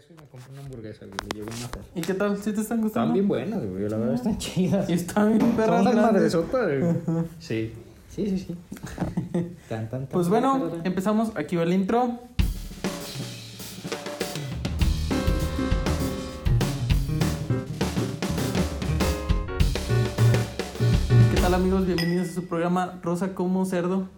regreso y me compré una hamburguesa, güey. Le llevo una. ¿Y qué tal? ¿Sí te están gustando? Están bien buenas, güey. La verdad están chidas. Y están bien perras Son grandes. madresotas, güey. Sí. Sí, sí, sí. Tan, tan, tan, Pues bueno, empezamos. Aquí va el intro. ¿Qué tal amigos? Bienvenidos a su programa Rosa como Cerdo.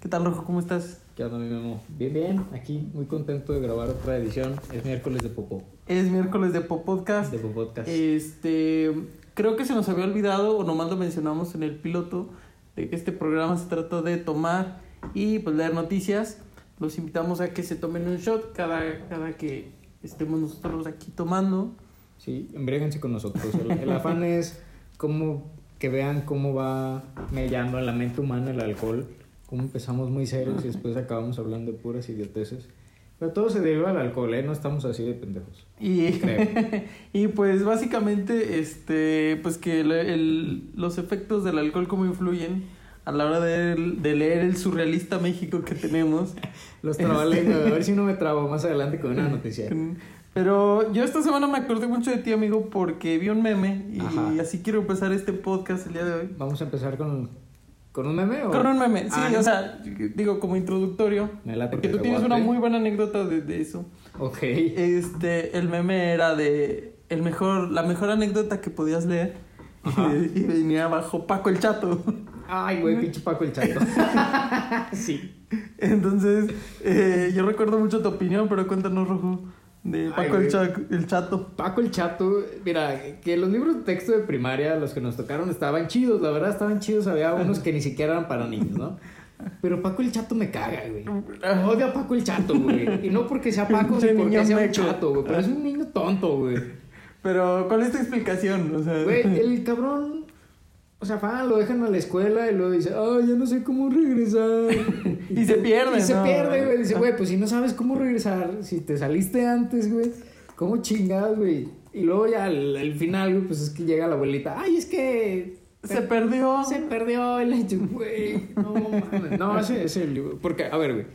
¿Qué tal Rojo? ¿Cómo estás? ¿Qué onda, mi Memo? Bien, bien. Aquí, muy contento de grabar otra edición. Es miércoles de Popó. Es miércoles de Pop Podcast. De Popó Podcast. Este, creo que se nos había olvidado, o nomás lo mencionamos en el piloto, de que este programa se trata de tomar y pues leer noticias. Los invitamos a que se tomen un shot cada, cada que estemos nosotros aquí tomando. Sí, embréguense con nosotros. El, el afán es como que vean cómo va mellando en la mente humana el alcohol. Empezamos muy serios y después acabamos hablando de puras idioteces. Pero todo se deriva al alcohol, ¿eh? No estamos así de pendejos. Y, y pues básicamente, este, pues que el- el- los efectos del alcohol cómo influyen a la hora de, de leer el surrealista México que tenemos. Los trabalenguas, a ver si no me trabo más adelante con una noticia. Pero yo esta semana me acordé mucho de ti, amigo, porque vi un meme y Ajá. así quiero empezar este podcast el día de hoy. Vamos a empezar con, con un meme o. Con un meme, sí, Ah, o sea, digo como introductorio. Me late Porque que tú tienes una muy buena anécdota de, de eso. Ok. Este, el meme era de el mejor, la mejor anécdota que podías leer. Y venía abajo Paco el Chato. Ay, güey, pinche Paco el chato. sí. Entonces, eh, yo recuerdo mucho tu opinión, pero cuéntanos, Rojo, de Ay, Paco el. Cha- el Chato. Paco el chato, mira, que los libros de texto de primaria, los que nos tocaron, estaban chidos, la verdad estaban chidos. Había unos que ni siquiera eran para niños, ¿no? Pero Paco el chato me caga, güey. Odio a Paco el chato, güey. Y no porque sea Paco, ni porque sea un chato, güey. Pero es un niño tonto, güey. Pero, ¿cuál es tu explicación? O sea, Güey, el cabrón. O sea, fa, lo dejan a la escuela y luego dice, ay, ya no sé cómo regresar. Y se pierde, Y se pierde, güey. Dice, güey, pues si no sabes cómo regresar, si te saliste antes, güey, ¿cómo chingados, güey? Y luego ya al, al final, güey, pues es que llega la abuelita, ay, es que. se perdió. Se perdió el hecho, güey. No mames. No, ese es el libro. Porque, a ver, güey.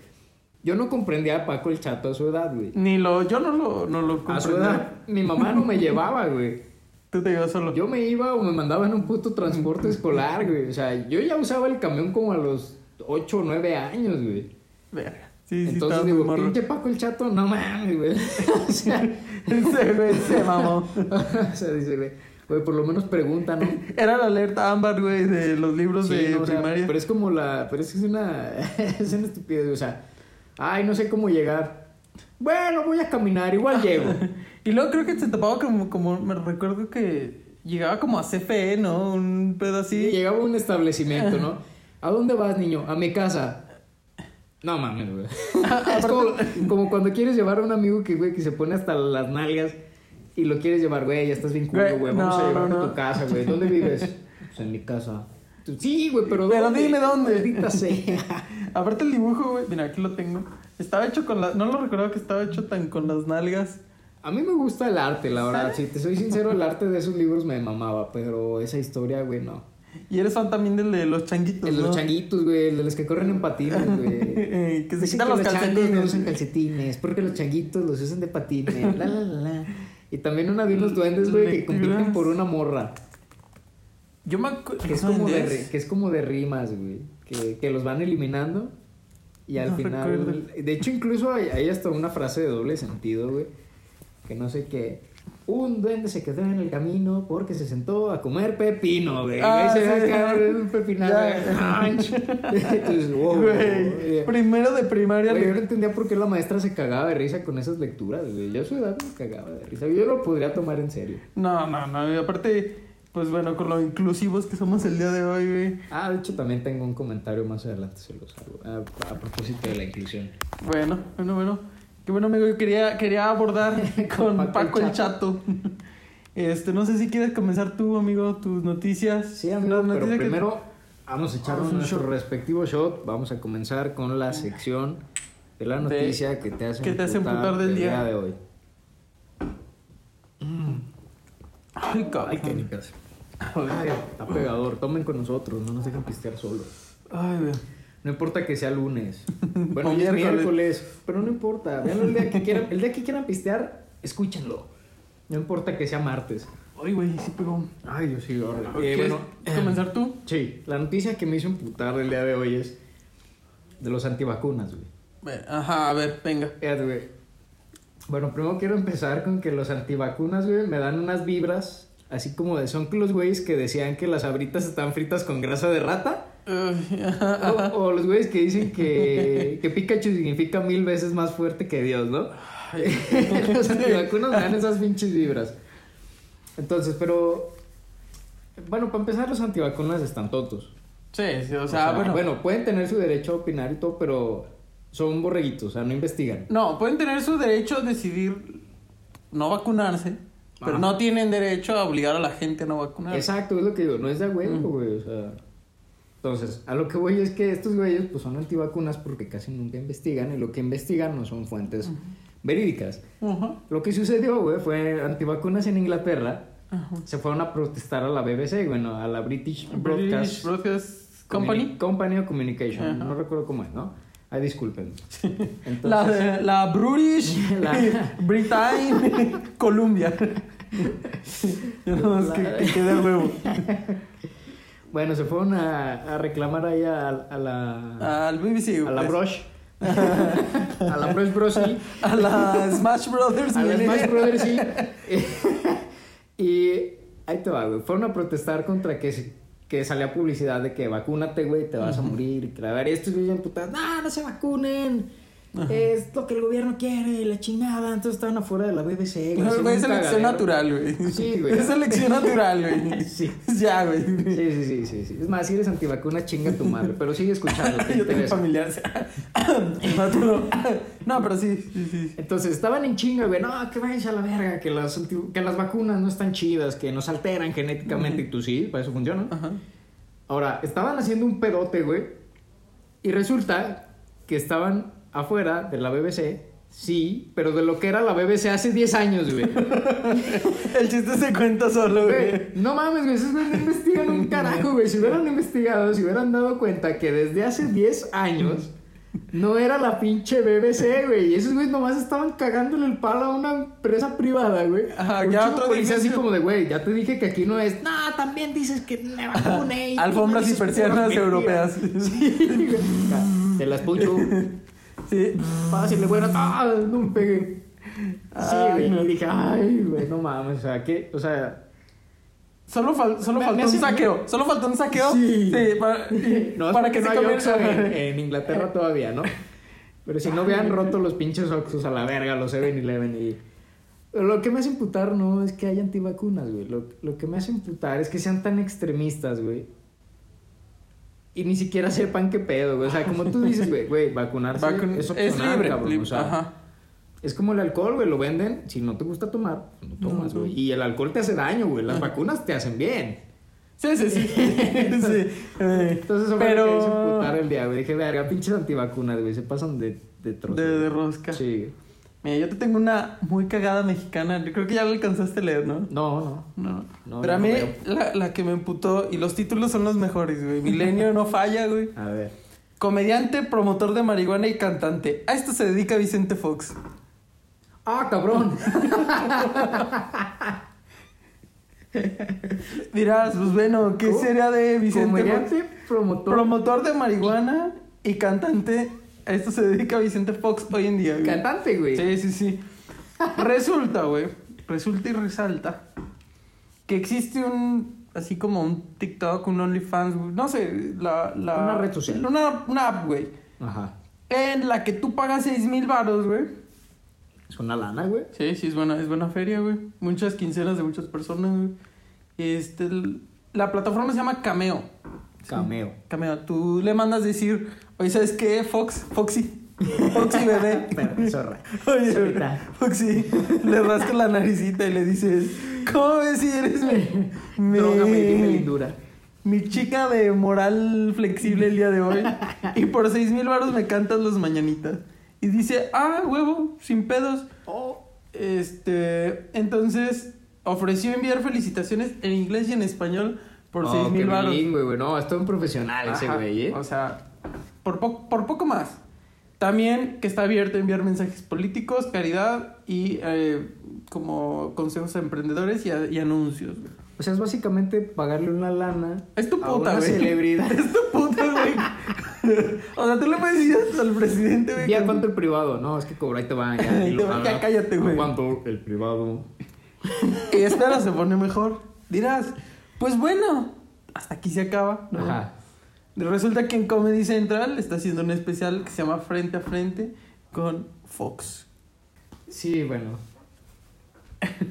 Yo no comprendía a Paco el chato a su edad, güey. Ni lo, yo no lo, no lo A su edad, mi mamá no me llevaba, güey. Tú te ibas solo. Yo me iba o me mandaba en un puto transporte escolar, güey. O sea, yo ya usaba el camión como a los 8 o 9 años, güey. Verga. Sí, sí, Entonces digo, pinche Paco el chato, no mames, güey. o sea, Ese güey se mamó. o sea, dice, güey, güey, por lo menos pregunta, ¿no? Era la alerta ámbar, güey, de los libros Sí, de no, o sea, primaria. pero es como la. Pero es que es una. es una estupidez, o sea. Ay, no sé cómo llegar. Bueno, voy a caminar, igual llego. Y luego creo que se tapaba como, como, me recuerdo que llegaba como a CFE, ¿no? Un pedo así. llegaba a un establecimiento, ¿no? ¿A dónde vas, niño? A mi casa. No mames, güey. es como, como cuando quieres llevar a un amigo que, güey, que se pone hasta las nalgas y lo quieres llevar, güey, ya estás bien culo, Güey. Vamos no, a no, no. a tu casa, güey. ¿Dónde vives? Pues en mi casa. Sí, güey, pero Pero dime dónde. Maldita sea. Aparte el dibujo, güey, mira, aquí lo tengo. Estaba hecho con las... No lo recordaba que estaba hecho tan con las nalgas. A mí me gusta el arte, la verdad. Si te soy sincero, el arte de esos libros me mamaba, pero esa historia, güey, no. Y eres fan también del de los changuitos, El de ¿no? los changuitos, güey, el de los que corren en patines, güey. que se quitan los los changos no calcetines. usan calcetines, porque los changuitos los usan de patines, la, la, la, la. Y también una vi unos duendes, güey, que compiten por una morra, Yo me que es como de, que es como de rimas, güey, que, que los van eliminando y al No final... recuerdo. De hecho, incluso hay, hay hasta una frase de doble sentido, güey, que no sé qué... Un duende se quedó en el camino porque se sentó a comer pepino, güey. Ah, Ahí se ve sí. acá un güey. Entonces, wow, Güey, primero de primaria... Güey, yo no entendía por qué la maestra se cagaba de risa con esas lecturas, güey. Yo a su edad me cagaba de risa. Yo lo podría tomar en serio. No, no, no. y aparte, pues bueno, con lo inclusivos que somos el día de hoy, güey. Ah, de hecho también tengo un comentario más adelante, se los hago. A, a propósito de la inclusión. Bueno, bueno, bueno. Qué bueno, amigo. Yo quería, quería abordar con Paco Paco, el el Chato. Este, no sé si quieres comenzar tú, amigo, tus noticias. Sí, amigo, pero noticias que- primero vamos a echarnos Vamos a un nuestro shot. respectivo shot. Vamos a comenzar con la sección de la De- noticia que te hace que te hace emputar del el día. de hoy. Ay, cabrón. Ay, qué nicas. Ay, está pegador. Tomen con nosotros, no nos dejen pistear solos. Ay, güey. No importa que sea lunes. Bueno, hoy es miércoles. Pero no importa. Vean el día que quieran. El día que quieran pistear, escúchenlo. No importa que sea martes. Ay, güey, sí pegó. Ay, Dios sí, horrible. Eh, ¿Quieres bueno, comenzar tú? Sí, la noticia que me hizo emputar el día de hoy es de los antivacunas, güey. Ajá, a ver, venga. Fíjate, güey. Bueno, primero quiero empezar con que los antivacunas, güey, me dan unas vibras, así como de son los güeyes que decían que las abritas están fritas con grasa de rata. O, o los güeyes que dicen que, que Pikachu significa mil veces más fuerte que Dios, ¿no? los antivacunas dan esas pinches vibras. Entonces, pero... Bueno, para empezar, los antivacunas están tontos. Sí, sí, o sea, bueno. pueden tener su derecho a opinar y todo, pero son borreguitos, o sea, no investigan. No, pueden tener su derecho a decidir no vacunarse, pero Ajá. no tienen derecho a obligar a la gente a no vacunarse. Exacto, es lo que digo, no es de huevo, Mm. güey, o sea... Entonces, a lo que voy es que estos güeyes pues son antivacunas porque casi nunca investigan y lo que investigan no son fuentes verídicas. Ajá, Lo que sucedió, güey, fue antivacunas en Inglaterra ajá. se fueron a protestar a la BBC, bueno, a la British Broadcast British Broadcast Company. Company o Communication, no recuerdo cómo es, ¿no? Ay, disculpen. Entonces, La, la British La- Britain Columbia. no, es que, La- que quede a huevo. bueno, se fueron a, a reclamar ahí a, a la Al BBC. a la pues. Brush a la Brush Bros. A la Smash Brothers. a la. Smash Brothers sí. y ahí te va, güey. Fueron a protestar contra que, que salía publicidad de que vacúnate, güey, te vas a morir. Y que la verdad, estos güeyes putas, no, no se vacunen. Es lo que el gobierno quiere, la chingada. Entonces estaban afuera de la BBC. güey, No, haciendo güey, es selección cagadero. natural, güey. Sí, güey. Es selección natural, güey. Sí. Ya, güey. Sí, sí, sí, sí, sí. Es más, si eres antivacuna, chinga tu madre. Pero sigue escuchando. Yo tengo familiares. No, pero sí, sí, sí. Entonces estaban en chinga, güey. No, que váyanse a la verga. Que las, que las vacunas no están chidas. Que nos alteran genéticamente. Y tú sí, para eso funciona. Ajá. Ahora, estaban haciendo un pedote, güey. Y resulta que estaban afuera de la BBC. Sí, pero de lo que era la BBC hace 10 años, güey. El chiste se cuenta solo, Güey, güey. No mames, güey, esos güeyes no investigan un carajo, güey. Si hubieran investigado, si hubieran dado cuenta que desde hace 10 años no era la pinche BBC, güey. Y esos güeyes nomás estaban cagándole el palo a una empresa privada, güey. Ajá, Un ya otro policía así como de, güey, ya te dije que aquí no es. No, también dices que me tú Alfombras y persianas europeas. Sí, güey. Te las pucho. Sí. Fácil, güey. ¡Ah! No me pegué. Sí, güey. Y dije, ay, güey, no mames. O sea, que, o sea. Solo, fal- solo Me- faltó me un hace- saqueo. Solo faltó un saqueo. Sí. para, No, para que se no hay comience en, en Inglaterra todavía, ¿no? Pero si no hubieran roto los pinches Oxxos a la verga, los 7-Eleven y... Lo que me hace imputar no es que haya antivacunas, güey. Lo, lo que me hace imputar es que sean tan extremistas, güey. Y ni siquiera sepan qué pedo, güey. O sea, como tú dices, güey, güey, vacunarse Vacun- es es opcional, libre. cabrón. libre, O sea, Ajá. es como el alcohol, güey. Lo venden. Si no te gusta tomar, pues no tomas, no. güey. Y el alcohol te hace daño, güey. Las vacunas te hacen bien. Sí, sí, sí. sí. Entonces fue Pero- que imputar el día, güey. Dije, verga, pinches antivacunas, güey. Se pasan de, de trozo. De, rosca. Sí. Mira, yo te tengo una muy cagada mexicana. Yo creo que ya la alcanzaste a leer, ¿no? No, no. No. No, Pero a mí, la, la que me emputó, y los títulos son los mejores, güey. Milenio no falla, güey. A ver. Comediante, promotor de marihuana y cantante. A esto se dedica Vicente Fox. ¡Ah, cabrón! Dirás, pues bueno, ¿qué ¿Cómo? sería de Vicente Fox? Comediante, promotor. Promotor de marihuana y cantante. A esto se dedica Vicente Fox hoy en día, güey. Cantante, güey. Sí, sí, sí. Resulta, güey. Resulta y resalta que existe un. Así como un TikTok, un OnlyFans, güey, no sé, la, la- Una red social. Una, una app, güey. Ajá. En la que tú pagas seis mil baros, güey. Es una lana, güey. Sí, sí, es buena, es buena feria, güey. Muchas quincenas de muchas personas, güey. Este, la plataforma se llama Cameo. Cameo. Cameo, tú le mandas decir, oye, ¿sabes qué? Fox, Foxy. Foxy bebé. Zorra. Oye. Foxy, le rascas la naricita y le dices, ¿cómo ves si eres mi, mi, lindura. mi chica de moral flexible el día de hoy? Y por seis mil baros me cantas las mañanitas. Y dice, ah, huevo, sin pedos. Oh. Este, entonces ofreció enviar felicitaciones en inglés y en español por Oh, seis mil baros. güey. No, es todo un profesional ese güey, ¿eh? O sea, por, po- por poco más. También que está abierto a enviar mensajes políticos, caridad y eh, como consejos a emprendedores y, a- y anuncios. güey. O sea, es básicamente pagarle una lana Es tu a puta, una güey. celebridad. Es tu puta, güey. o sea, tú le puedes decir al presidente, güey. ¿Ya que- cuánto el privado? No, es que cobra, ahí te va. Ya, y te lo va, paga. ya cállate, güey. ¿Cuánto el privado? Y espera, se pone mejor. Dirás, pues bueno, hasta aquí se acaba. ¿no? Ajá. Resulta que en Comedy Central está haciendo un especial que se llama Frente a Frente con Fox. Sí, bueno.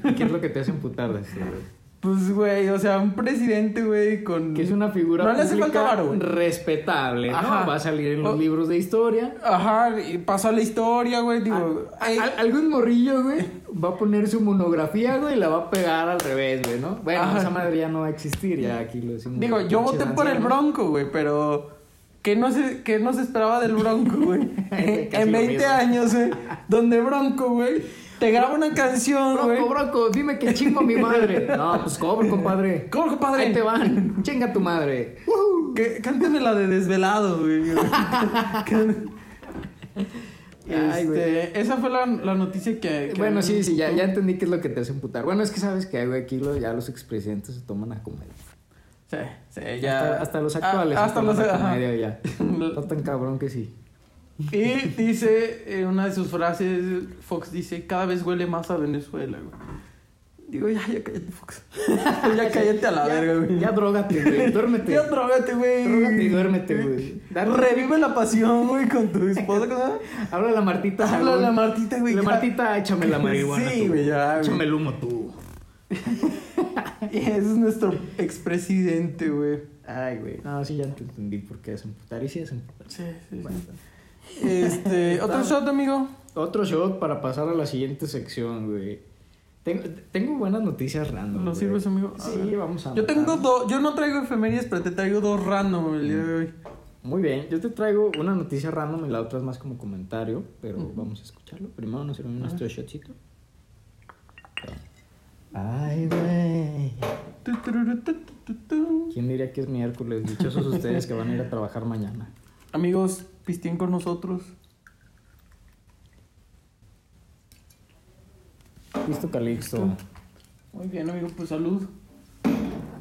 ¿Y ¿Qué es lo que te hace emputar de esto, güey? Pues, güey, o sea, un presidente, güey, con... Que es una figura No le hace pública falta varo, güey. respetable, ¿no? Ajá. Va a salir en los O- libros de historia. Ajá, y pasó a la historia, güey, digo... A- ay, a- algún morrillo, güey, va a poner su monografía, güey, y la va a pegar al revés, güey, ¿no? Bueno, Ajá. esa madre ya no va a existir, ya aquí lo decimos. digo, yo voté por el Bronco, güey, pero... ¿Qué no, se, ¿Qué no se esperaba del Bronco, güey? En lo 20 mismo. años, güey, donde Bronco, güey, te graba una canción, güey... Bronco, bronco, dime que chingo a mi madre. No, pues cobro, compadre. ¿Cómo, compadre? Ahí te van. Chinga tu madre. Cántame la de Desvelado, güey. Ay. Este, esa fue la, la noticia que, que- Bueno, sí, sí, ya, ya entendí qué es lo que te hace emputar. Bueno, es que sabes que güey, aquí lo- ya los expresidentes se toman a comedia. Sí, sí, ya. Hasta, hasta los actuales. Ah, se hasta los. comedia ya. Está tan cabrón que sí. Y dice, eh, una de sus frases, Fox dice, cada vez huele más a Venezuela, güey. Digo, ya, ya cállate, Fox. ya cállate a la Ya- verga, güey. Ya drogate, güey. Duérmete. Ya drogate, güey. Drogate y duérmete, güey. Revive la pasión, güey, con tu esposa. Habla la Martita. Habla la. Martita, güey. La. Martita, échame la marihuana. Sí, güey, ya, güey. Échame el humo tú. Y ese es nuestro expresidente, güey. Ay, güey. No, sí, ya te entendí por qué es emputar. Y sí es emputar. Sí, sí, Bueno. Este, otro shot, amigo. Otro shot para pasar a la siguiente sección, güey. Tengo, tengo buenas noticias random. ¿Lo güey. sirves, amigo? A Sí, ver. vamos a. Yo tengo dos, yo no traigo efemérides, pero te traigo dos random el día de hoy. Muy bien, yo te traigo una noticia random y la otra es más como comentario, pero vamos a escucharlo. Primero nos sirve nuestro shotcito. Ay, güey. ¿Quién diría que es miércoles? Dichosos ustedes que van a ir a trabajar mañana. Amigos, pistien con nosotros. Listo, Calixto. Muy bien, amigo, pues salud.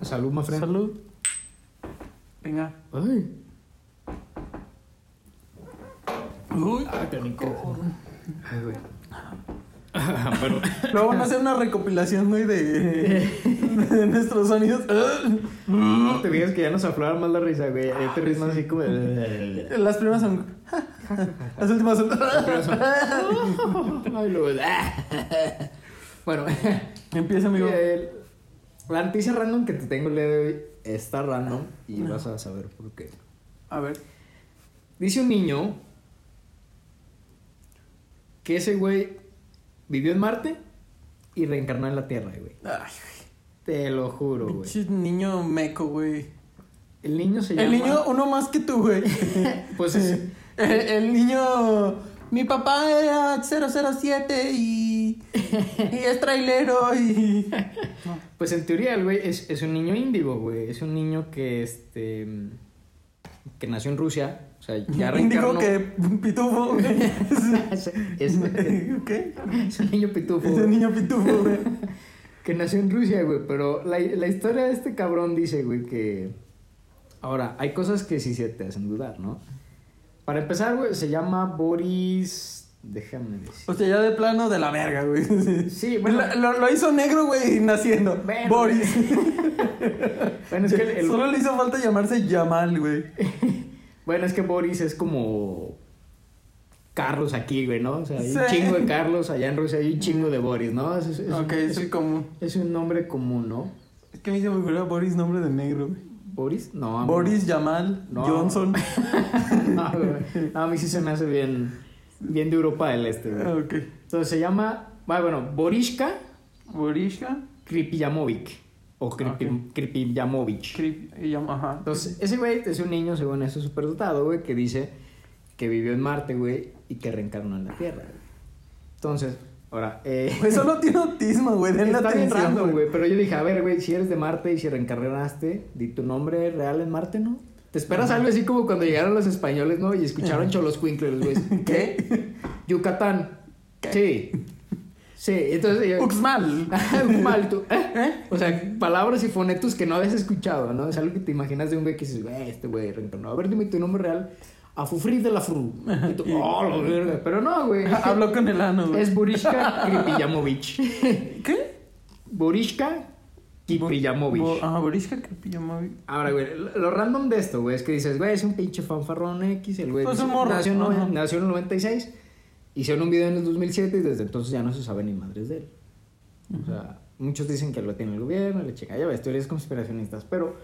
Salud, my friend. Salud. Venga. Ay. Uy. Ay, qué rico. Ay, güey. Pero, Luego van a hacer una recopilación, güey, de, de nuestros sonidos. no te digas que ya nos aflora más la risa, güey. Ahí te ríes más así como. Las primeras son. Las últimas son. Ay, luego. Bueno, Empieza, amigo. el- la noticia random que te tengo el día de hoy está random y vas a saber por qué. A ver. Dice un niño que ese güey vivió en Marte y reencarnó en la Tierra, güey. Ay, Te lo juro, güey. niño meco, güey. El niño se llama. El niño, uno más que tú, güey. Pues es- el, el niño. Mi papá era 007 y. Y es trailero y. Pues en teoría el güey es, es un niño índigo, güey. Es un niño que este que nació en Rusia. O sea, ya reencarnó. que pitufo, güey. es, es- ¿Qué? es un niño pitufo. Ese güey, niño pitufo, güey. Que nació en Rusia, güey. Pero la, la historia de este cabrón dice, güey, que. Ahora, hay cosas que sí se te hacen dudar, ¿no? Para empezar, güey, se llama Boris. Déjame decir. O sea, ya de plano de la verga, güey. Sí, bueno. Lo, lo- lo hizo negro, güey, naciendo. Bueno, Boris. Bueno, es que el- el- Solo le hizo falta llamarse Yamal, güey. Bueno, es que Boris es como Carlos aquí, güey, ¿no? O sea, hay un chingo de Carlos, allá en Rusia hay un chingo de Boris, ¿no? Es, es- es ok, un, es el común. es un nombre común, ¿no? Es que a mí se me ocurrió Boris nombre de negro, güey. ¿Boris? No, Boris, Yamal, No. Johnson. No, güey. No, a mí sí se me hace bien, bien de Europa del Este, güey. ok. Entonces se llama, bueno, bueno Borishka Borishka. Kripijamovic. O Kripi, Ok. Kripijamovic. Krip, y Yam- ajá. Entonces, ese güey es un niño, según eso, superdotado, güey, que dice que vivió en Marte, güey, y que reencarnó en la Tierra, güey. Entonces, ahora, eh... Pues solo tiene autismo, güey. Denle Está atención, random, güey. Pero yo dije, a ver, güey, si eres de Marte y si reencarnaste, di tu nombre real en Marte, ¿no? Te esperas algo así como cuando llegaron los españoles, ¿no? Y escucharon Cholos Quinkles, güey. ¿Qué? Yucatán. Sí. Sí, entonces. Uxmal. Uxmal, tú. ¿eh? O sea, palabras y fonetos que no habías escuchado, ¿no? Es algo que te imaginas de un güey que dices, güey, este güey reencarnó. A ver, dime tu nombre real. Afufri de la Fru. Y tú, oh, la verga. Pero no, güey. Habló con el ano, güey. Es Burishka Kripillamovich. ¿Qué? Burishka Bo- Ah, Borishka Kipillamovich. Ahora, güey, lo random de esto, güey, es que dices, güey, es un pinche fanfarrón X, el güey Pues dice- morro, nació, no- nació en el 96, hicieron un video en el 2007 y desde entonces ya no se sabe ni madres de él. O sea, muchos dicen que lo tiene el gobierno, le checa, ya ves, teorías conspiracionistas, pero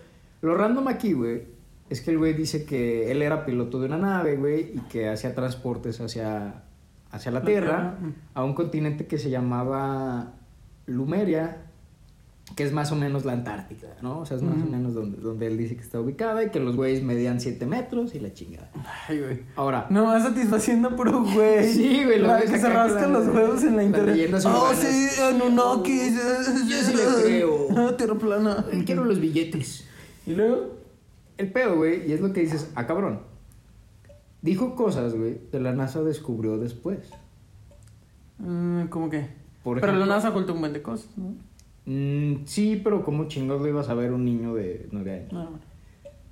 lo random aquí, güey, es que el güey dice que él era piloto de una nave, güey, y que hacía transportes hacia, hacia la La Tierra, Tierra, a un continente que se llamaba Lumeria, que es más o menos la Antártida, ¿no? O sea, es más o menos donde, donde él dice que está ubicada y que los güeyes medían 7 metros y la chingada. Ay, güey. Ahora, No, vas satisfaciendo puro güey. Sí, güey, lo La que se rascan los huevos en la internet. Oh, urbanas. sí, Anunnaki. Yo sí le creo. Ah, Tierra plana. quiero los billetes. Y luego. El pedo, güey, y es lo que dices, ah, cabrón. Dijo cosas, güey, que la NASA descubrió después. mm, ¿Cómo que? Por Pero la NASA ocultó un buen de cosas, ¿no? Mm, sí, pero ¿cómo chingados lo iba a saber un niño de 9 años?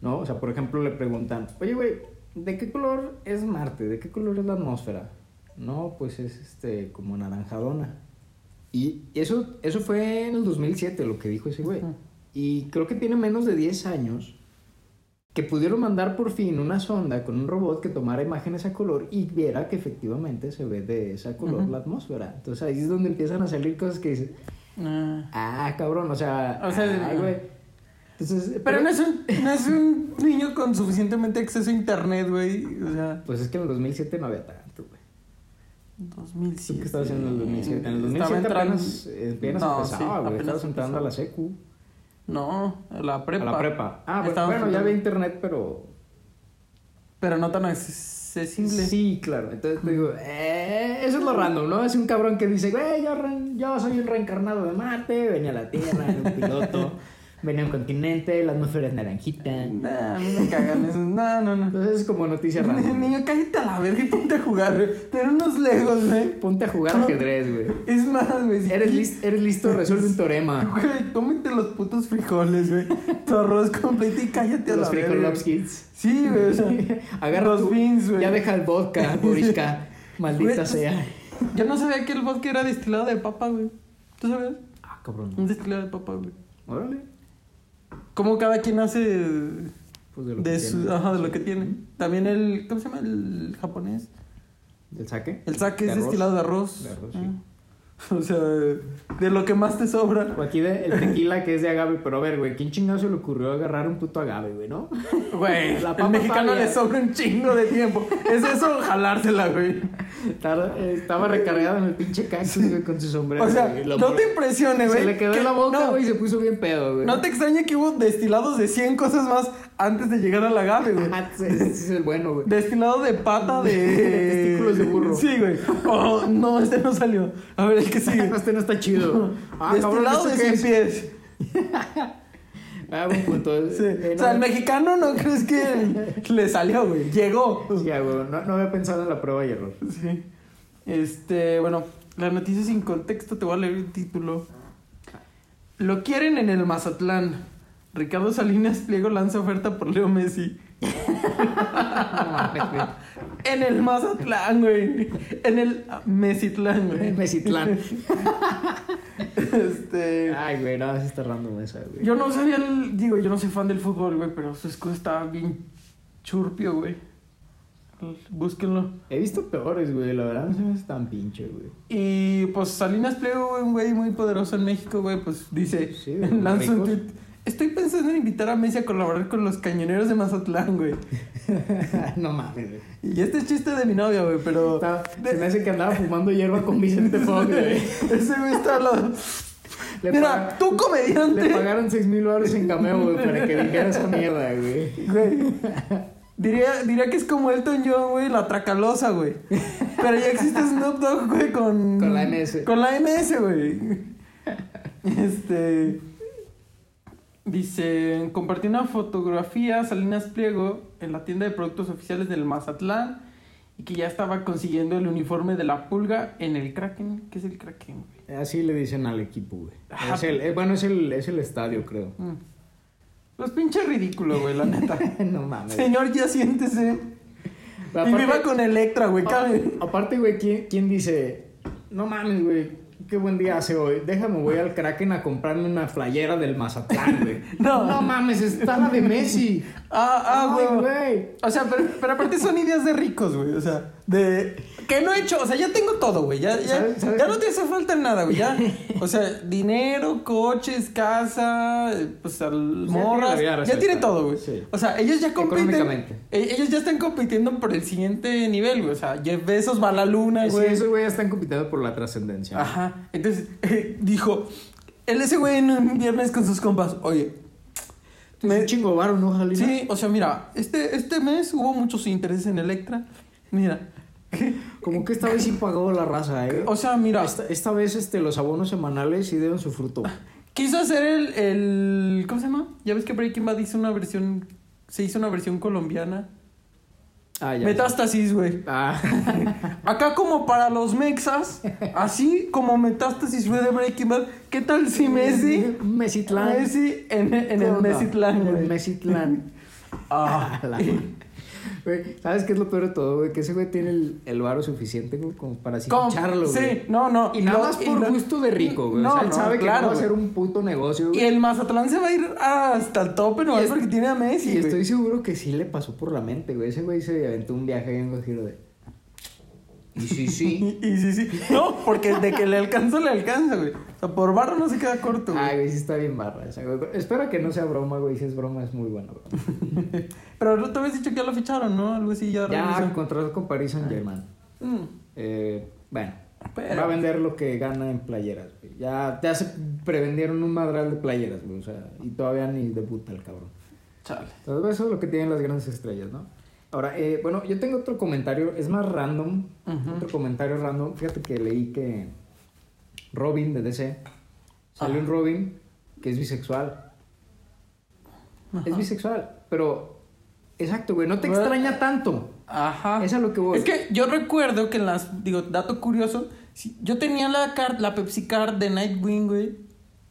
¿No? O sea, por ejemplo, le preguntan, oye, güey, ¿de qué color es Marte? ¿De qué color es la atmósfera? No, pues es este, como naranjadona. Y eso, eso fue en el 2007 lo que dijo ese güey. Ujú. Y creo que tiene menos de 10 años que pudieron mandar por fin una sonda con un robot que tomara imágenes a color y viera que efectivamente se ve de esa color Ujú. la atmósfera. Entonces ahí es donde empiezan a salir cosas que dices, Ah. ah, cabrón, o sea, O sea, ay, güey. Entonces, Pero no es, un, no es un niño con suficientemente acceso a internet, güey. O sea, Pues es que en el 2007 no había tanto, güey. 2007. ¿Tú qué estabas haciendo en el 2007? En el Estaba 2007 entrando- apenas, eh, apenas No, empezaba, güey. apenas Estabas entrando a la secu. No, a la prepa. A la prepa. Ah, bueno, bueno, ya había internet, pero... Pero no tan accesible. Sí, claro. Entonces te digo, eh, eso es lo random, ¿no? Es un cabrón que dice, güey, yo, yo soy un reencarnado de Marte, venía a la Tierra, era un piloto, venía un continente, la atmósfera es naranjita. Nah, me cagan. No, no, no. Entonces es como noticia random. Niño, cállate a la verga y ponte a jugar, güey. Ten unos legos, güey. Ponte a jugar ajedrez, güey. Es más, güey. si Eres, eres listo, resuelve un teorema. Güey, cómete los putos frijoles, güey. Tu arroz completo y cállate a Los la verga. Frijolops Kids. Sí, güey, o sea. Agarra los beans, güey. Ya deja el vodka, Borishka. Maldita Güey, sea. Yo no sabía que el vodka era destilado de papa, güey. ¿Tú sabías? Ah, cabrón. Un destilado de papa, güey. Órale. Como cada quien hace Pues de lo de, que su, tiene. ajá, de lo que tiene. También el, ¿cómo se llama? El japonés. ¿El saque? El sake De es arroz. destilado de arroz. De arroz, Ah. O sea, de lo que más te sobra. O aquí de, el tequila que es de agave, pero a ver, güey, ¿quién chingado se le ocurrió agarrar un puto agave, güey, no? Güey, La al mexicano le sobra un chingo de tiempo. Es eso, jalársela, güey. Estaba, estaba recargado en el pinche cactus, güey, con su sombrero. O sea, güey, no te impresiones, güey. Se le quedó que- en la boca, no, güey, y se puso bien pedo, güey. No te extraña que hubo destilados de 100 cosas más antes de llegar al agave, güey. Ese es el bueno, güey. Destilado de pata de... Testículos de burro. Sí, güey. Oh, no, este no salió. A ver, el que sigue. Este no está chido. Ah, cabrón, Destilado ¿esto de qué 100 es? pies. Ah, buen punto. Sí. Eh, O sea, el mexicano no crees que le salió, güey. Llegó. Sí, ah, güey, no, no había pensado en la prueba y error. Sí. Este, bueno, la noticia sin contexto, te voy a leer el título. Lo quieren en el Mazatlán. Ricardo Salinas Pliego lanza oferta por Leo Messi. No mames, güey. En el Mazatlán, güey. En el Mesitlán, güey. Mesitlán. Este. Ay, güey, no, se está random esa, güey. Yo no sabía el. Digo, yo no soy fan del fútbol, güey, pero su escudo estaba bien churpio, güey. Búsquenlo. He visto peores, güey, la verdad no se me hace tan pinche, güey. Y pues Salinas Pliego, un güey muy poderoso en México, güey, pues dice, Sí, lanza un tweet. Estoy pensando en invitar a Messi a colaborar con los cañoneros de Mazatlán, güey. no mames, güey. Y este es chiste de mi novia, güey, pero... Se me hace que andaba fumando hierba con Vicente Fox, güey. Ese güey está al lado. Le Mira, paga- tú comediante. Le pagaron 6 mil dólares en cameo, güey, para que dijera esa mierda, güey. Güey. Diría, diría que es como Elton John, güey, la tracalosa, güey. Pero ya existe Snoop Dogg, güey, con... Con la MS. Con la MS, güey. Este... Dice, compartió una fotografía Salinas Pliego en la tienda de productos oficiales del Mazatlán y que ya estaba consiguiendo el uniforme de la pulga en el Kraken. ¿Qué es el Kraken, güey? Así le dicen al equipo, güey. Ajá. Es el, eh, bueno, es el, es el estadio, creo. Mm. Pues pinche ridículo, güey, la neta. no mames. Señor, ya siéntese. Y viva con Electra, güey, Aparte, güey, ¿quién, quién dice? No mames, güey. Qué buen día hace hoy. Déjame, voy al Kraken a comprarme una playera del Mazatlán, güey. No. no mames, está la de Messi. Ah, ah, güey. O sea, pero, pero aparte son ideas de ricos, güey. O sea, de. Que no he hecho. O sea, ya tengo todo, güey. Ya, ya, ¿Sabes- sabes ya no te hace falta nada, güey. Ya. O sea, dinero, coches, casa, pues al morras. Ya tiene todo, güey. Sí. O sea, ellos ya compiten. Eh, Ellos ya están compitiendo por el siguiente nivel, güey. O sea, Jeff Bezos va a la luna, Sí, güey. esos güey ya están compitiendo por la trascendencia. Ajá. Entonces, eh, dijo. Él ese güey en un viernes con sus compas. Oye. Un chingo varo, ¿no, Jalina? Sí, o sea, mira, este, este mes hubo muchos intereses en Electra. Mira. Como que esta vez sí pagó la raza, ¿eh? O sea, mira, Esta, esta vez este, los abonos semanales sí dieron su fruto. quiso hacer el, el. ¿Cómo se llama? Ya ves que Breaking Bad hizo una versión. Se hizo una versión colombiana. Ah, ya. Metástasis, güey. Ah, Acá como para los mexas, así como Metástasis fue de Breaking Bad, ¿qué tal si Messi? Mesitlán. Messi en, en ¿Qué el? Mesitlán, En el güey. Mesitlán. Ah. La- Güey, ¿sabes qué es lo peor de todo, güey? Que ese güey tiene el, el varo suficiente güey, como para así no, no. Y nada más por gusto de rico, güey. No, o sea, él sabe que claro, no va a ser un puto negocio, Y el Mazatlán se va a ir hasta el tope, no es porque tiene a Messi. Y estoy seguro que sí le pasó por la mente, güey. Ese güey se aventó un viaje en un giro de... Y sí, sí. Y, y sí, sí. No, porque de que le alcanza, le alcanza, güey. O sea, por barra no se queda corto, güey. Ay, güey, sí está bien barra esa, güey. Espero que no sea broma, güey. Si es broma, es muy buena, güey. Pero te habías dicho que ya lo ficharon, ¿no? Algo así ya Ya contrató con Paris Saint Germain. Mm, Eh, bueno, Pero- va a vender lo que gana en playeras, güey. Ya, ya se prevendieron un madral de playeras, güey. O sea, y todavía ni debuta el cabrón. chale. Entonces, eso es lo que tienen las grandes estrellas, ¿no? Ahora, eh, bueno, yo tengo otro comentario, es más random. Otro comentario random. Fíjate que leí que Robin de DC salió Ajá. un Robin que es bisexual. Es bisexual, pero exacto, güey, no te extraña tanto. Ajá. Es a lo que voy. Es que yo recuerdo que en las. Digo, dato curioso. yo tenía la, car- la Pepsi Card de Nightwing, güey.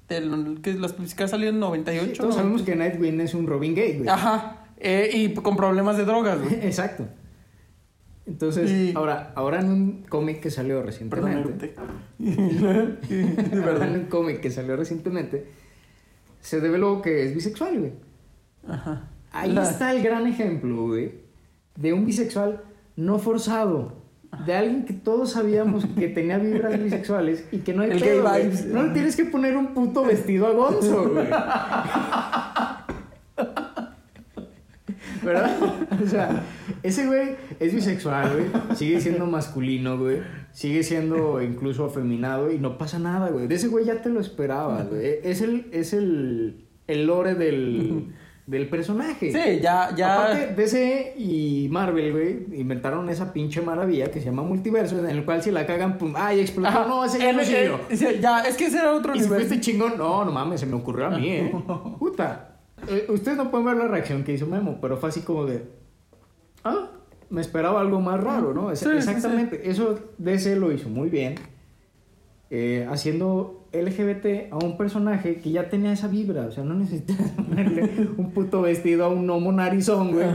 del- que las salieron en 98. Sí, todos ¿no? sabemos que Nightwing es un Robin gay, güey. Ajá. Eh, y con problemas de drogas, güey. Exacto. Entonces, Y- ahora, ahora en un cómic que salió Perdón, recientemente. Ahora en un cómic que salió recientemente, se develó que es bisexual, güey. Ajá. Ahí La- está el gran ejemplo, güey, de un bisexual no forzado. De alguien que todos sabíamos que tenía vibras bisexuales y que no hay El pedo, gay güey. vibes. No le tienes que poner un puto vestido a Gonzo, güey. ¿Verdad? O sea, ese güey es bisexual, güey. Sigue siendo masculino, güey. Sigue siendo incluso afeminado y no pasa nada, güey. De ese güey ya te lo esperabas, güey. Es el, es el, el lore del, del personaje. Sí, ya, ya. Aparte, DC y Marvel, güey, inventaron esa pinche maravilla que se llama multiverso, en el cual si la cagan, pum, ay, explotó, no, ese ya El- no yo. sí, Ya, es que ese era otro Y si fuiste chingón, no, no mames, se me ocurrió a mí, eh. Puta. Eh, ustedes no pueden ver la reacción que hizo Memo, pero fue así como de. Ah, me esperaba algo más raro, ¿no? Es- Sí, sí, exactamente. Eso DC lo hizo muy bien. eh, haciendo LGBT a un personaje que ya tenía esa vibra. O sea, no necesitas ponerle un puto vestido a un gnomo narizón, güey.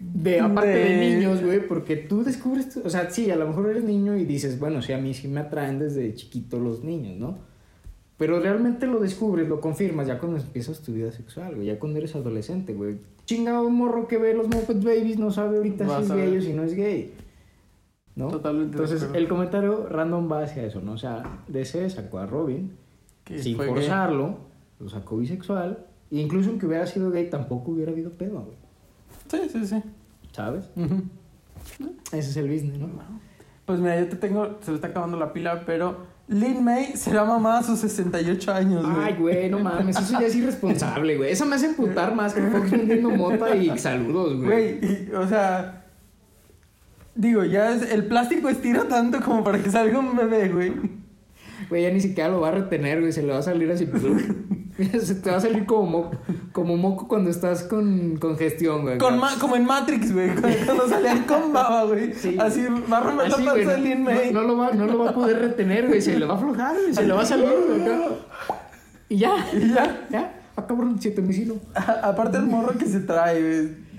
De, aparte de, De- niños, güey, porque tú descubres, o sea, sí, a lo mejor eres niño y dices, bueno, sí, a mí sí me atraen desde chiquito los niños, ¿no? Pero realmente lo descubres, lo confirmas ya cuando empiezas tu vida sexual, güey, ya cuando eres adolescente, güey. Chinga un morro que ve los Muppet Babies no sabe ahorita Vas si es gay o si no es gay. ¿No? Totalmente Entonces, el comentario random va hacia eso, ¿no? O sea, DC sacó a Robin sin fue gay. forzarlo, lo sacó bisexual, e incluso aunque hubiera sido gay tampoco hubiera habido pedo, güey. Sí, sí, sí. ¿Sabes? Ujú. Ese es el business, ¿no? Pues mira, yo te tengo, se le está acabando la pila, pero Lin May será mamá a sus 68 años, güey. Ay, güey, no mames, eso ya es irresponsable, güey. Eso me hace emputar más que Fox vendiendo mota y saludos, güey. Güey, o sea, digo, ya es, el plástico estira tanto como para que salga un bebé, güey. Güey, ya ni siquiera lo va a retener, güey. Se le va a salir así. se te va a salir como moco, como moco cuando estás con congestión, güey. Con ma- como en Matrix, güey. Cuando, salían con baba, güey. Sí. Así, va a romper Así, la güey, panza de Lin May. no, no lo va, no lo va a poder retener, güey. Se le va a aflojar, güey. Se le va a salir, güey. Y ya. Y ya. Ya. Ah, cabrón, siete A- Aparte el morro que se trae, güey.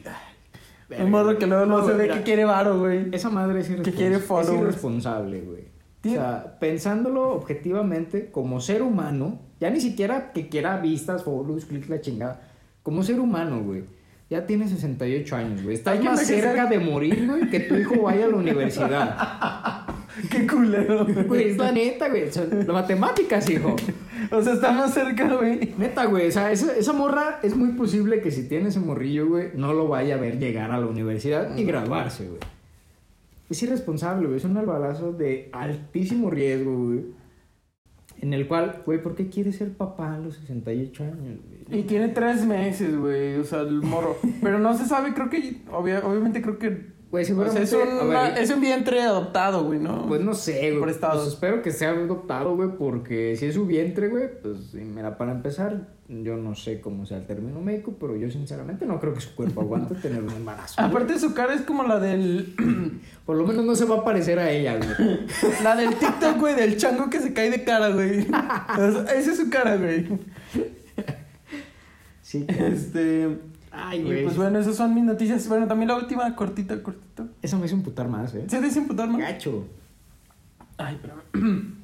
El morro que luego no, se ve que quiere varo, güey. Esa madre es, irrespons- quiere es irresponsable, güey. O sea, pensándolo objetivamente, como ser humano, ya ni siquiera que quiera vistas, follows, clics, la chingada. Como ser humano, güey. Ya tiene 68 años, güey. Estás más cerca de morir, güey, que tu hijo vaya a la universidad. Qué culero, Güey, es la neta, güey. Son las matemáticas, hijo. O sea, está más cerca, güey. Neta, güey. O sea, esa, esa morra es muy posible que si tiene ese morrillo, güey, no lo vaya a ver llegar a la universidad y graduarse, güey. Es irresponsable, güey. Es un albalazo de altísimo riesgo, güey. En el cual, güey, ¿por qué quiere ser papá a los 68 años, güey? Y tiene tres meses, güey. O sea, el morro. Pero no se sabe, creo que. obvia- obviamente creo que. Güey, o sea, seguramente... es, un, a ver, es un vientre adoptado, güey, ¿no? Pues no sé, güey. Prestado. Pues espero que sea adoptado, güey, porque si es su vientre, güey, pues mira, para empezar, yo no sé cómo sea el término médico, pero yo sinceramente no creo que su cuerpo aguante tener un embarazo. güey. Aparte su cara es como la del. Por lo menos no se va a parecer a ella, güey. La del TikTok, güey, del chango que se cae de cara, güey. Esa es su cara, güey. Sí. Este. Ay, güey. pues bueno, esas son mis noticias. Bueno, también la última, cortita, cortita. Eso me hizo imputar más, ¿eh? ¿Se dice imputar, man? Gacho. Ay, espérame.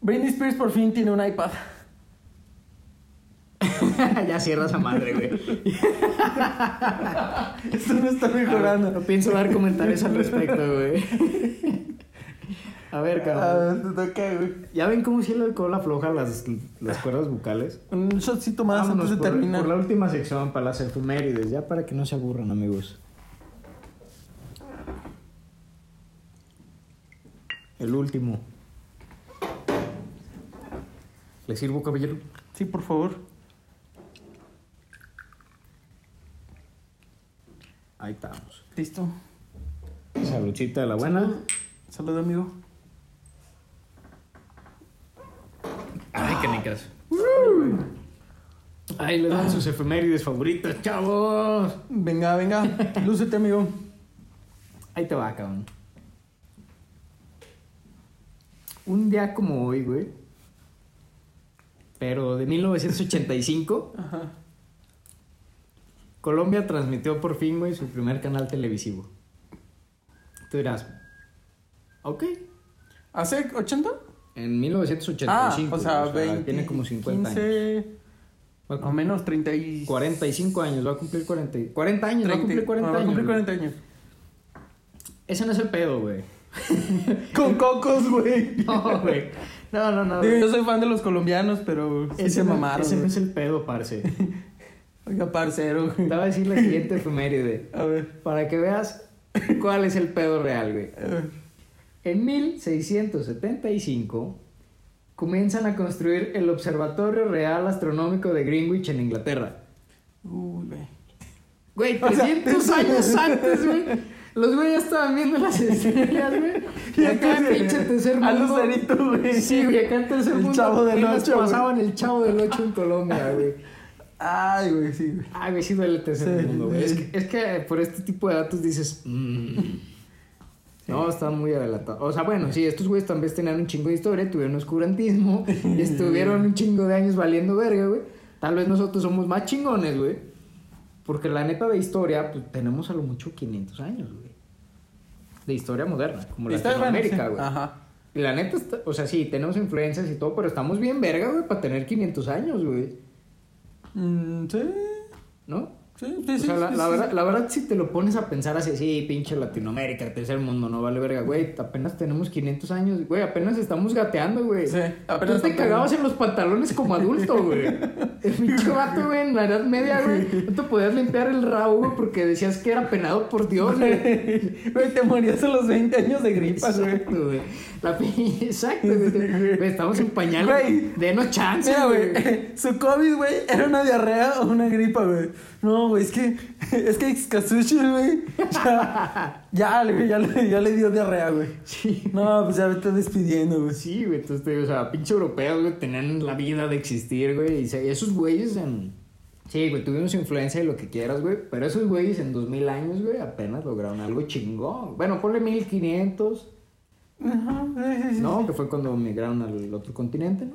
Britney Spears por fin tiene un iPad. ya cierra esa madre, güey. Esto no está No mejorando. pienso dar comentarios al respecto, güey. A ver, cabrón. Ah, te toca, güey. ¿Ya ven cómo si el alcohol afloja las, las cuerdas bucales? Un shotcito más Vámonos antes de por, terminar. por la última sección, para las efemérides, ya para que no se aburran, amigos. El último. ¿Le sirvo, caballero? Sí, por favor. Ahí estamos. Listo. Saludcita de la buena. Salud, amigo. Ay, qué nicas. Ay, les dan sus efemérides favoritas, chavos. Venga, venga. Lúcete, amigo. Ahí te va, cabrón. Un día como hoy, güey. Pero de 1985, Ajá. Colombia transmitió por fin, güey, su primer canal televisivo. Tú dirás, ok. ¿Hace 80? En 1985. Ah, o sea, 20. tiene como 50 años. 15, Va a o menos 30 y... 45 años, va a cumplir 40, y- 40 años, va a 30, cumplir 40 ah, va a años. cumplir güey. 40 años. Ese no es el pedo, güey. Con cocos, güey. No, güey. No, no, no. Digo, yo soy fan de los colombianos, pero sí ese se mamaron. Ese no es el pedo, parce. Oiga, parcero, güey. Te voy a decir la siguiente efeméride. A ver, Para que veas cuál es el pedo real, güey. a ver. En 1675 comienzan a construir el Observatorio Real Astronómico de Greenwich en Inglaterra. Uy, güey. Güey, O sea, 300 años antes, güey. Los güeyes ya estaban viendo las estrellas, güey. Y acá en pinche tercer mundo. Lucerito, güey. Sí, güey, acá en tercer El mundo. Chavo del apenas Ocho, güey. pasaban el chavo del 8 en Colombia, güey. Ay, güey, sí, güey. Ay, güey, sí duele el tercer Sí, mundo, güey. Es que, es que por este tipo de datos dices. mm. No, están muy adelantados. O sea, bueno, sí, estos güeyes también tenían un chingo de historia, tuvieron oscurantismo y estuvieron un chingo de años valiendo verga, güey. Tal vez nosotros somos más chingones, güey. Porque la neta de historia, pues tenemos a lo mucho 500 años, güey. De historia moderna, como bueno, Latinoamérica, güey. Ajá. Y la neta, está- o sea, sí, tenemos influencias y todo, pero estamos bien verga, güey, para tener 500 años, güey. Mm, sí. ¿No? Sí, sí, O sí. sea, la, sí, la sí. verdad, la verdad, si te lo pones a pensar así, sí, pinche Latinoamérica, tercer mundo, no vale verga, güey. Apenas tenemos 500 años, güey. Apenas estamos gateando, güey. Sí, Apenas apenas te cagabas en los pantalones como adulto, güey. El pinche vato, güey, en la edad media, güey. No te podías limpiar el rabo, güey, porque decías que era penado por Dios, güey. Güey, te morías a los 20 años de gripas, güey. Exacto, güey. La Exacto, güey. Güey, Estamos en pañales. Güey. Denos chance, Mira, güey. güey, su COVID, güey, era una diarrea o una gripa, güey. No, güey, es que, es que Xcasushi, güey, ya, ya, le- ya, le- ya le dio diarrea, güey. Sí. No, pues ya me estoy despidiendo, güey. Sí, güey, entonces, o sea, pinche europeos, güey, tenían la vida de existir, güey, y esos güeyes en... Sí, güey, tuvimos influencia y lo que quieras, güey, pero esos güeyes en 2000 años, güey, apenas lograron algo chingón. Bueno, ponle 1500, Ajá, sí, sí, sí. ¿no? Que fue cuando migraron al otro continente, ¿no?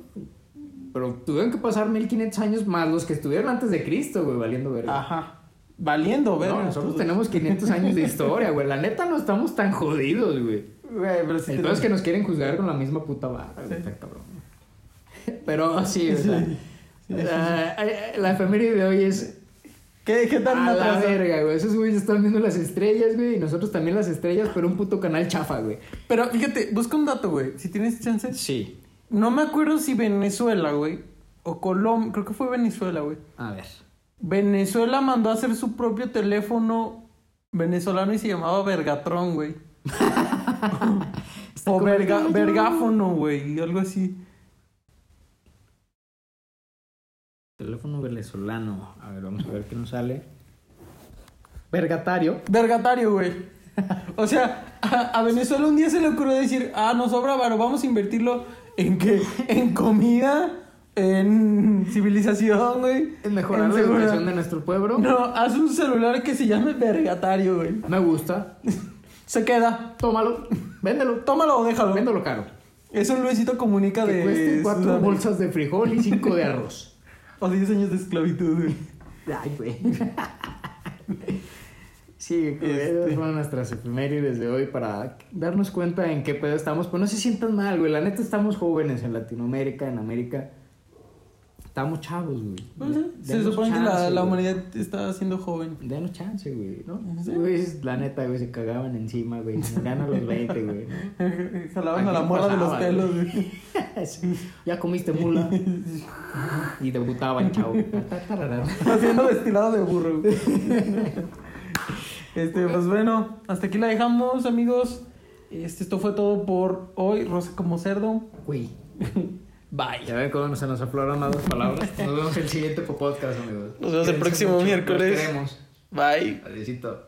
Pero tuvieron que pasar 1500 años más los que estuvieron antes de Cristo, güey, valiendo verga. Ajá. Valiendo, No, verga. nosotros tenemos 500 años de historia, güey. La neta no estamos tan jodidos, güey. Güey, pero sí El tenemos- peor es que nos quieren juzgar con la misma puta vara, güey. Cabrón. Pero sí, o sea, sea, eh, la efeméride de hoy es ¿Qué, qué tan a la verga, güey. Esos güeyes están viendo las estrellas, güey, y nosotros también las estrellas, pero un puto canal chafa, güey. Pero fíjate, busca un dato, güey. Si tienes chance. Sí. No me acuerdo si Venezuela, güey. O Colombia. Creo que fue Venezuela, güey. A ver. Venezuela mandó a hacer su propio teléfono venezolano y se llamaba Vergatron, güey. O verga, Vergáfono, güey. Algo así. Teléfono venezolano. A ver, vamos a ver qué nos sale. Vergatario. Vergatario, güey. O sea, a, a Venezuela un día se le ocurrió decir, ah, nos sobra varo, vamos a invertirlo en qué? En comida, en civilización, güey. Es mejorar en la seguridad". educación de nuestro pueblo. No, haz un celular que se llame Vergatario, güey. Me gusta. Se queda. Tómalo. Véndelo. Tómalo o déjalo. Véndelo caro. Es un Luisito Comunica Que de... cueste cuatro Sudamérica. bolsas de frijol y cinco de arroz. O 10 años de esclavitud, güey. Ay, güey. Sí, güey, Este. esas fueron nuestras efemérides de hoy para darnos cuenta en qué pedo estamos. Pero no se sientan mal, güey. La neta estamos jóvenes en Latinoamérica, en América. Estamos chavos, güey. Se supone que la, chance, la güey. humanidad está siendo joven. Denos chance, güey, ¿no? Sí. Güey, la neta, güey, se cagaban encima, güey. Morían a los 20, güey. Jalaban a la morra de los pelos, güey. Ya comiste mula. Y debutaban, chavo. Haciendo destilado de burro. güey. Este, pues bueno, hasta aquí la dejamos, amigos. Este, esto fue todo por hoy. Rosa como cerdo. Güey. Bye. Ya ven cómo se nos afloran más las palabras. Nos vemos el siguiente podcast, amigos. Nos vemos el próximo mucho. miércoles. Queremos. Bye. Adiósito.